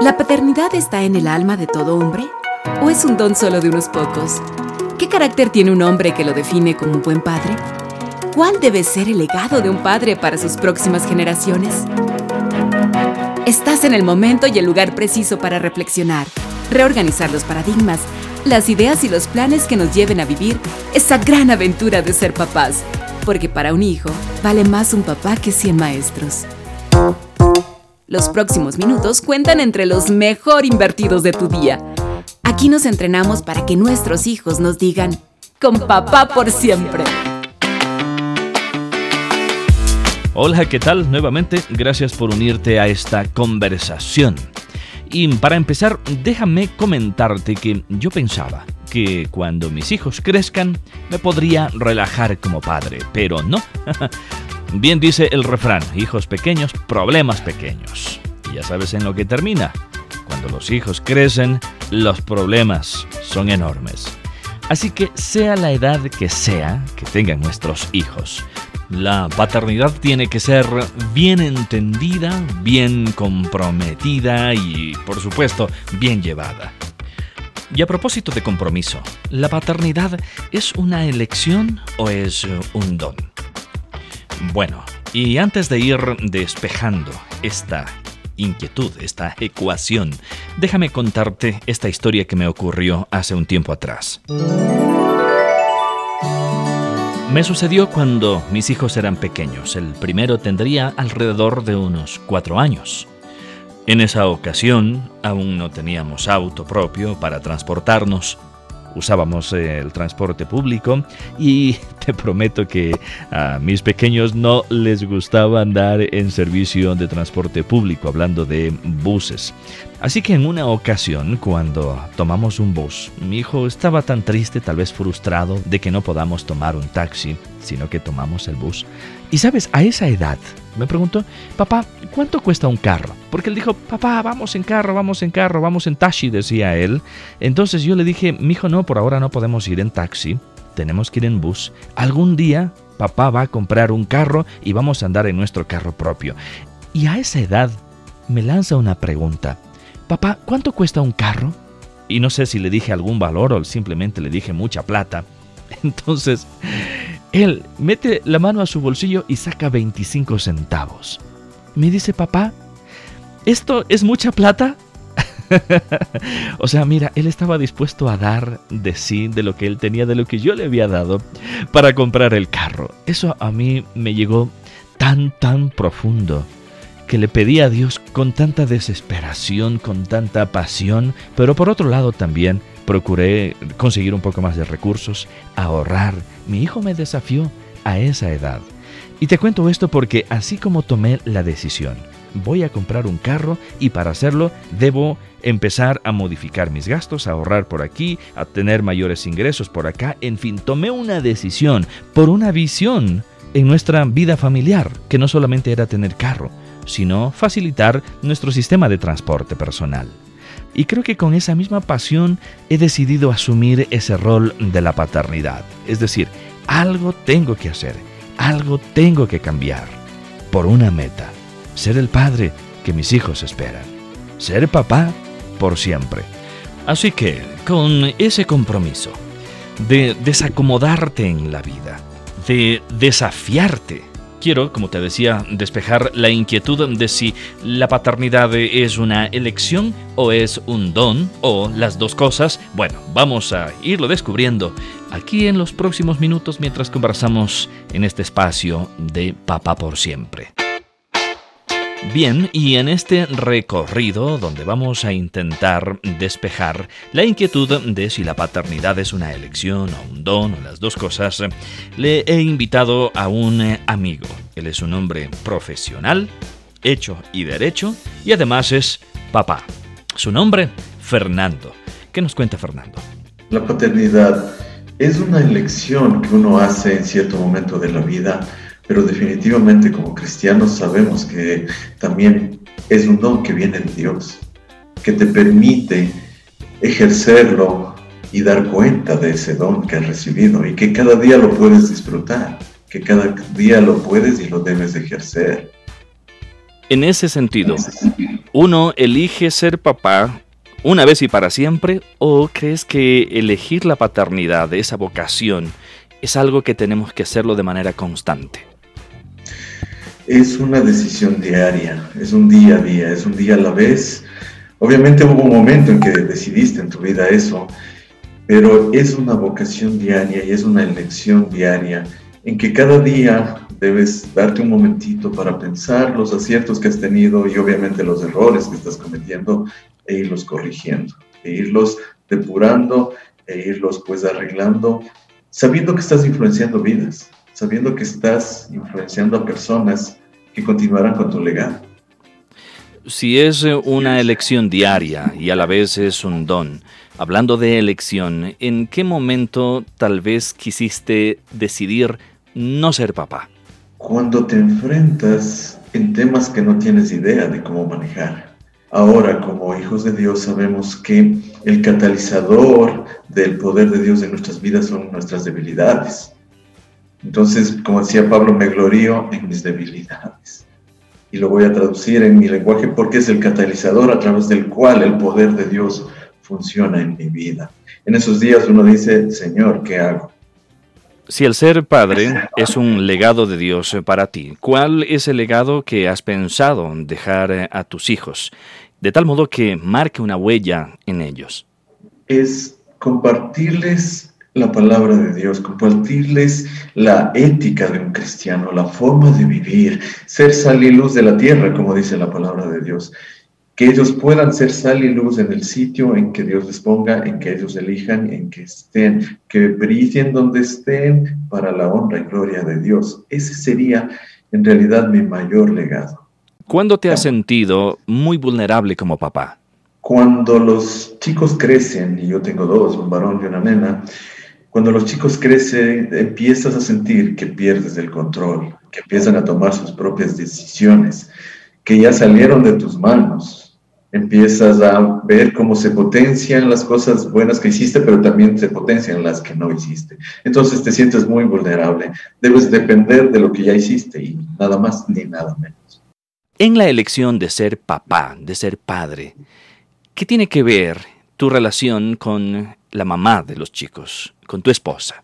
¿La paternidad está en el alma de todo hombre? ¿O es un don solo de unos pocos? ¿Qué carácter tiene un hombre que lo define como un buen padre? ¿Cuál debe ser el legado de un padre para sus próximas generaciones? Estás en el momento y el lugar preciso para reflexionar, reorganizar los paradigmas, las ideas y los planes que nos lleven a vivir esa gran aventura de ser papás. Porque para un hijo vale más un papá que 100 maestros. Los próximos minutos cuentan entre los mejor invertidos de tu día. Aquí nos entrenamos para que nuestros hijos nos digan, con papá por siempre. Hola, ¿qué tal? Nuevamente, gracias por unirte a esta conversación. Y para empezar, déjame comentarte que yo pensaba que cuando mis hijos crezcan me podría relajar como padre, pero no. Bien dice el refrán, hijos pequeños, problemas pequeños. Y ya sabes en lo que termina. Cuando los hijos crecen, los problemas son enormes. Así que sea la edad que sea que tengan nuestros hijos, la paternidad tiene que ser bien entendida, bien comprometida y, por supuesto, bien llevada. Y a propósito de compromiso, ¿la paternidad es una elección o es un don? Bueno, y antes de ir despejando esta inquietud, esta ecuación, déjame contarte esta historia que me ocurrió hace un tiempo atrás. Me sucedió cuando mis hijos eran pequeños. El primero tendría alrededor de unos cuatro años. En esa ocasión aún no teníamos auto propio para transportarnos usábamos el transporte público y prometo que a mis pequeños no les gustaba andar en servicio de transporte público, hablando de buses. Así que en una ocasión, cuando tomamos un bus, mi hijo estaba tan triste, tal vez frustrado, de que no podamos tomar un taxi, sino que tomamos el bus. Y sabes, a esa edad, me preguntó, papá, ¿cuánto cuesta un carro? Porque él dijo, papá, vamos en carro, vamos en carro, vamos en taxi, decía él. Entonces yo le dije, mi hijo, no, por ahora no podemos ir en taxi, tenemos que ir en bus. Algún día papá va a comprar un carro y vamos a andar en nuestro carro propio. Y a esa edad me lanza una pregunta papá, ¿cuánto cuesta un carro? Y no sé si le dije algún valor o simplemente le dije mucha plata. Entonces, él mete la mano a su bolsillo y saca 25 centavos. Me dice, papá, ¿esto es mucha plata? o sea, mira, él estaba dispuesto a dar de sí, de lo que él tenía, de lo que yo le había dado, para comprar el carro. Eso a mí me llegó tan, tan profundo que le pedí a Dios con tanta desesperación, con tanta pasión, pero por otro lado también procuré conseguir un poco más de recursos, ahorrar. Mi hijo me desafió a esa edad. Y te cuento esto porque así como tomé la decisión, voy a comprar un carro y para hacerlo debo empezar a modificar mis gastos, a ahorrar por aquí, a tener mayores ingresos por acá, en fin, tomé una decisión por una visión en nuestra vida familiar, que no solamente era tener carro, sino facilitar nuestro sistema de transporte personal. Y creo que con esa misma pasión he decidido asumir ese rol de la paternidad. Es decir, algo tengo que hacer, algo tengo que cambiar, por una meta, ser el padre que mis hijos esperan, ser papá por siempre. Así que, con ese compromiso de desacomodarte en la vida, de desafiarte Quiero, como te decía, despejar la inquietud de si la paternidad es una elección o es un don o las dos cosas. Bueno, vamos a irlo descubriendo aquí en los próximos minutos mientras conversamos en este espacio de Papá por siempre. Bien, y en este recorrido donde vamos a intentar despejar la inquietud de si la paternidad es una elección o un don o las dos cosas, le he invitado a un amigo. Él es un hombre profesional, hecho y derecho, y además es papá. Su nombre, Fernando. ¿Qué nos cuenta Fernando? La paternidad es una elección que uno hace en cierto momento de la vida pero definitivamente como cristianos sabemos que también es un don que viene de Dios, que te permite ejercerlo y dar cuenta de ese don que has recibido y que cada día lo puedes disfrutar, que cada día lo puedes y lo debes ejercer. En ese sentido, ¿uno elige ser papá una vez y para siempre o crees que elegir la paternidad, esa vocación, es algo que tenemos que hacerlo de manera constante? Es una decisión diaria, es un día a día, es un día a la vez. Obviamente hubo un momento en que decidiste en tu vida eso, pero es una vocación diaria y es una elección diaria en que cada día debes darte un momentito para pensar los aciertos que has tenido y obviamente los errores que estás cometiendo e irlos corrigiendo, e irlos depurando, e irlos pues arreglando, sabiendo que estás influenciando vidas, sabiendo que estás influenciando a personas que continuarán con tu legado. Si es una elección diaria y a la vez es un don, hablando de elección, ¿en qué momento tal vez quisiste decidir no ser papá? Cuando te enfrentas en temas que no tienes idea de cómo manejar. Ahora, como hijos de Dios, sabemos que el catalizador del poder de Dios en nuestras vidas son nuestras debilidades. Entonces, como decía Pablo, me glorío en mis debilidades y lo voy a traducir en mi lenguaje porque es el catalizador a través del cual el poder de Dios funciona en mi vida. En esos días uno dice, Señor, ¿qué hago? Si el ser padre es un legado de Dios para ti, ¿cuál es el legado que has pensado dejar a tus hijos, de tal modo que marque una huella en ellos? Es compartirles la palabra de Dios, compartirles la ética de un cristiano, la forma de vivir, ser sal y luz de la tierra, como dice la palabra de Dios. Que ellos puedan ser sal y luz en el sitio en que Dios les ponga, en que ellos elijan, en que estén, que brillen donde estén para la honra y gloria de Dios. Ese sería en realidad mi mayor legado. ¿Cuándo te has sentido muy vulnerable como papá? Cuando los chicos crecen, y yo tengo dos, un varón y una nena, cuando los chicos crecen, empiezas a sentir que pierdes el control, que empiezan a tomar sus propias decisiones, que ya salieron de tus manos. Empiezas a ver cómo se potencian las cosas buenas que hiciste, pero también se potencian las que no hiciste. Entonces te sientes muy vulnerable. Debes depender de lo que ya hiciste y nada más ni nada menos. En la elección de ser papá, de ser padre, ¿qué tiene que ver tu relación con la mamá de los chicos? con tu esposa?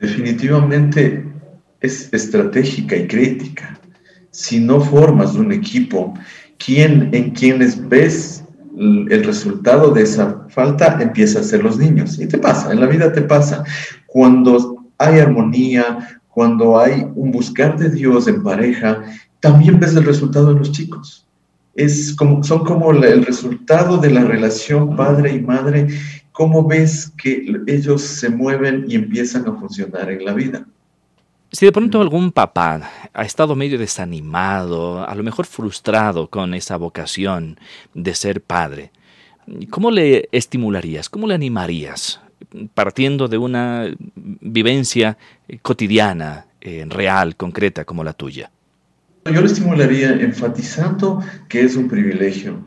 Definitivamente es estratégica y crítica. Si no formas un equipo, ¿quién, en quienes ves el resultado de esa falta empieza a ser los niños. Y te pasa, en la vida te pasa. Cuando hay armonía, cuando hay un buscar de Dios en pareja, también ves el resultado en los chicos. Es como, son como el resultado de la relación padre y madre ¿cómo ves que ellos se mueven y empiezan a funcionar en la vida? Si de pronto algún papá ha estado medio desanimado, a lo mejor frustrado con esa vocación de ser padre, ¿cómo le estimularías? ¿Cómo le animarías? Partiendo de una vivencia cotidiana, eh, real, concreta como la tuya. Yo le estimularía enfatizando que es un privilegio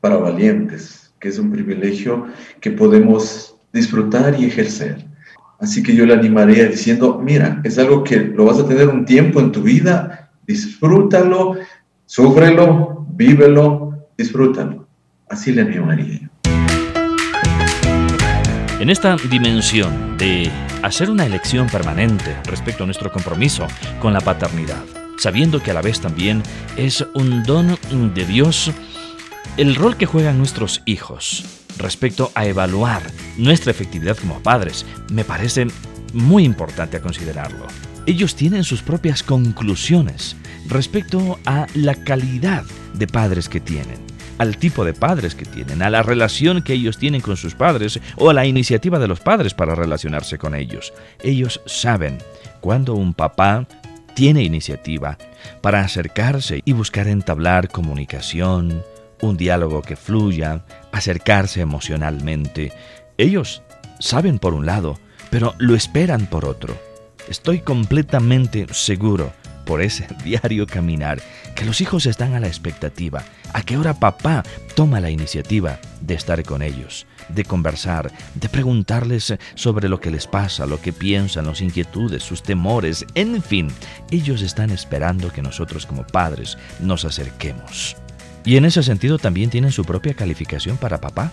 para valientes, es un privilegio que podemos disfrutar y ejercer. Así que yo le animaría diciendo, mira, es algo que lo vas a tener un tiempo en tu vida, disfrútalo, súfrelo, vívelo, disfrútalo. Así le animaría. En esta dimensión de hacer una elección permanente respecto a nuestro compromiso con la paternidad, sabiendo que a la vez también es un don de Dios el rol que juegan nuestros hijos respecto a evaluar nuestra efectividad como padres me parece muy importante a considerarlo. Ellos tienen sus propias conclusiones respecto a la calidad de padres que tienen, al tipo de padres que tienen, a la relación que ellos tienen con sus padres o a la iniciativa de los padres para relacionarse con ellos. Ellos saben cuando un papá tiene iniciativa para acercarse y buscar entablar comunicación, un diálogo que fluya, acercarse emocionalmente. Ellos saben por un lado, pero lo esperan por otro. Estoy completamente seguro por ese diario caminar, que los hijos están a la expectativa, a qué hora papá toma la iniciativa de estar con ellos, de conversar, de preguntarles sobre lo que les pasa, lo que piensan, las inquietudes, sus temores, en fin, ellos están esperando que nosotros como padres nos acerquemos. Y en ese sentido también tienen su propia calificación para papá.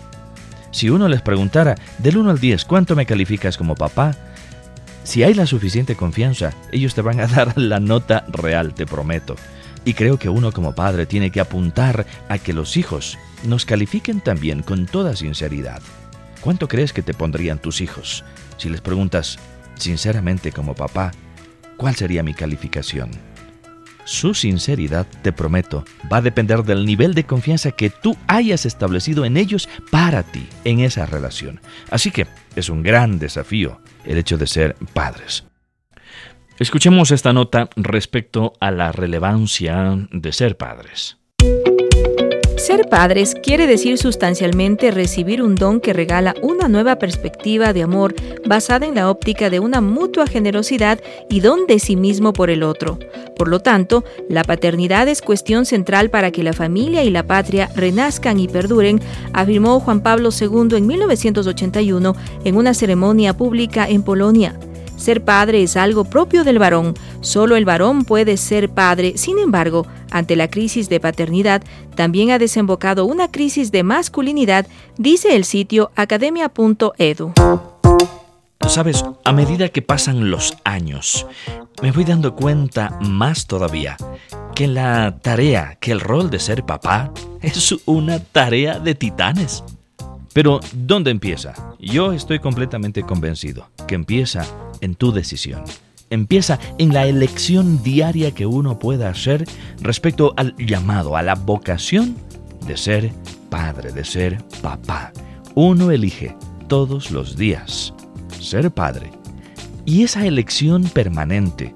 Si uno les preguntara del 1 al 10 cuánto me calificas como papá, si hay la suficiente confianza, ellos te van a dar la nota real, te prometo. Y creo que uno como padre tiene que apuntar a que los hijos nos califiquen también con toda sinceridad. ¿Cuánto crees que te pondrían tus hijos? Si les preguntas sinceramente como papá, ¿cuál sería mi calificación? Su sinceridad, te prometo, va a depender del nivel de confianza que tú hayas establecido en ellos para ti, en esa relación. Así que es un gran desafío el hecho de ser padres. Escuchemos esta nota respecto a la relevancia de ser padres. Ser padres quiere decir sustancialmente recibir un don que regala una nueva perspectiva de amor basada en la óptica de una mutua generosidad y don de sí mismo por el otro. Por lo tanto, la paternidad es cuestión central para que la familia y la patria renazcan y perduren, afirmó Juan Pablo II en 1981 en una ceremonia pública en Polonia. Ser padre es algo propio del varón. Solo el varón puede ser padre. Sin embargo, ante la crisis de paternidad, también ha desembocado una crisis de masculinidad, dice el sitio academia.edu. Sabes, a medida que pasan los años, me voy dando cuenta más todavía que la tarea, que el rol de ser papá es una tarea de titanes. Pero, ¿dónde empieza? Yo estoy completamente convencido que empieza en tu decisión. Empieza en la elección diaria que uno pueda hacer respecto al llamado, a la vocación de ser padre, de ser papá. Uno elige todos los días ser padre. Y esa elección permanente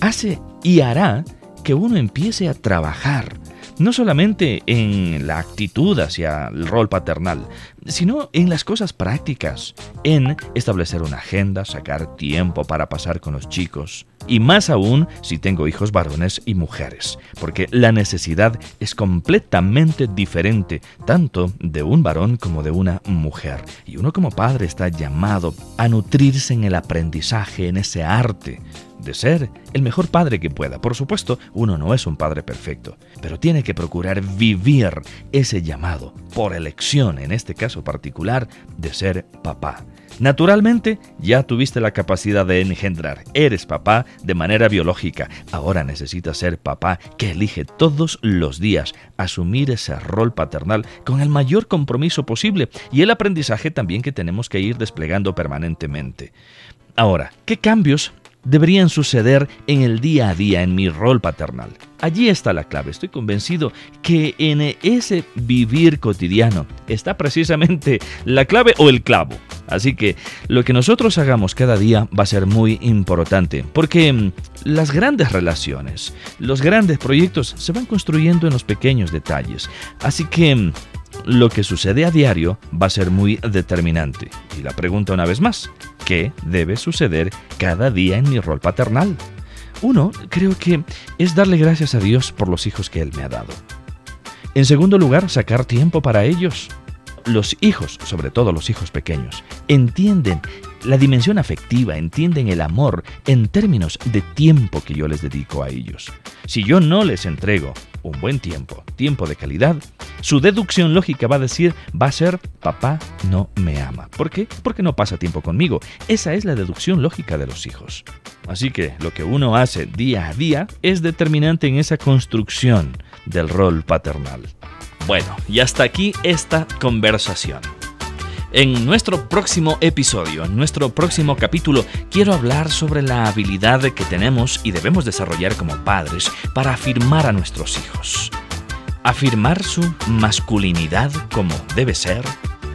hace y hará que uno empiece a trabajar no solamente en la actitud hacia el rol paternal, sino en las cosas prácticas, en establecer una agenda, sacar tiempo para pasar con los chicos, y más aún si tengo hijos varones y mujeres, porque la necesidad es completamente diferente, tanto de un varón como de una mujer, y uno como padre está llamado a nutrirse en el aprendizaje, en ese arte, de ser el mejor padre que pueda. Por supuesto, uno no es un padre perfecto, pero tiene que procurar vivir ese llamado, por elección en este caso particular, de ser papá. Naturalmente, ya tuviste la capacidad de engendrar, eres papá de manera biológica, ahora necesitas ser papá que elige todos los días asumir ese rol paternal con el mayor compromiso posible y el aprendizaje también que tenemos que ir desplegando permanentemente. Ahora, ¿qué cambios deberían suceder en el día a día, en mi rol paternal. Allí está la clave. Estoy convencido que en ese vivir cotidiano está precisamente la clave o el clavo. Así que lo que nosotros hagamos cada día va a ser muy importante, porque mm, las grandes relaciones, los grandes proyectos se van construyendo en los pequeños detalles. Así que mm, lo que sucede a diario va a ser muy determinante. Y la pregunta una vez más, ¿qué debe suceder cada día en mi rol paternal? Uno, creo que es darle gracias a Dios por los hijos que Él me ha dado. En segundo lugar, sacar tiempo para ellos. Los hijos, sobre todo los hijos pequeños, entienden la dimensión afectiva, entienden el amor en términos de tiempo que yo les dedico a ellos. Si yo no les entrego un buen tiempo, tiempo de calidad, su deducción lógica va a decir, va a ser, papá no me ama. ¿Por qué? Porque no pasa tiempo conmigo. Esa es la deducción lógica de los hijos. Así que lo que uno hace día a día es determinante en esa construcción del rol paternal. Bueno, y hasta aquí esta conversación. En nuestro próximo episodio, en nuestro próximo capítulo, quiero hablar sobre la habilidad que tenemos y debemos desarrollar como padres para afirmar a nuestros hijos. Afirmar su masculinidad como debe ser.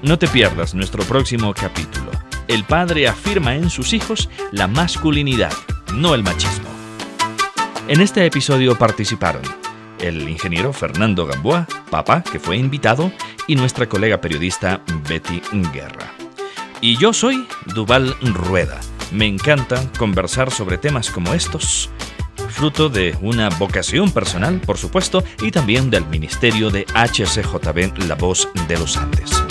No te pierdas nuestro próximo capítulo. El padre afirma en sus hijos la masculinidad, no el machismo. En este episodio participaron el ingeniero Fernando Gamboa, papá, que fue invitado, y nuestra colega periodista Betty Guerra. Y yo soy Duval Rueda. Me encanta conversar sobre temas como estos fruto de una vocación personal, por supuesto, y también del ministerio de HCJB La Voz de los Andes.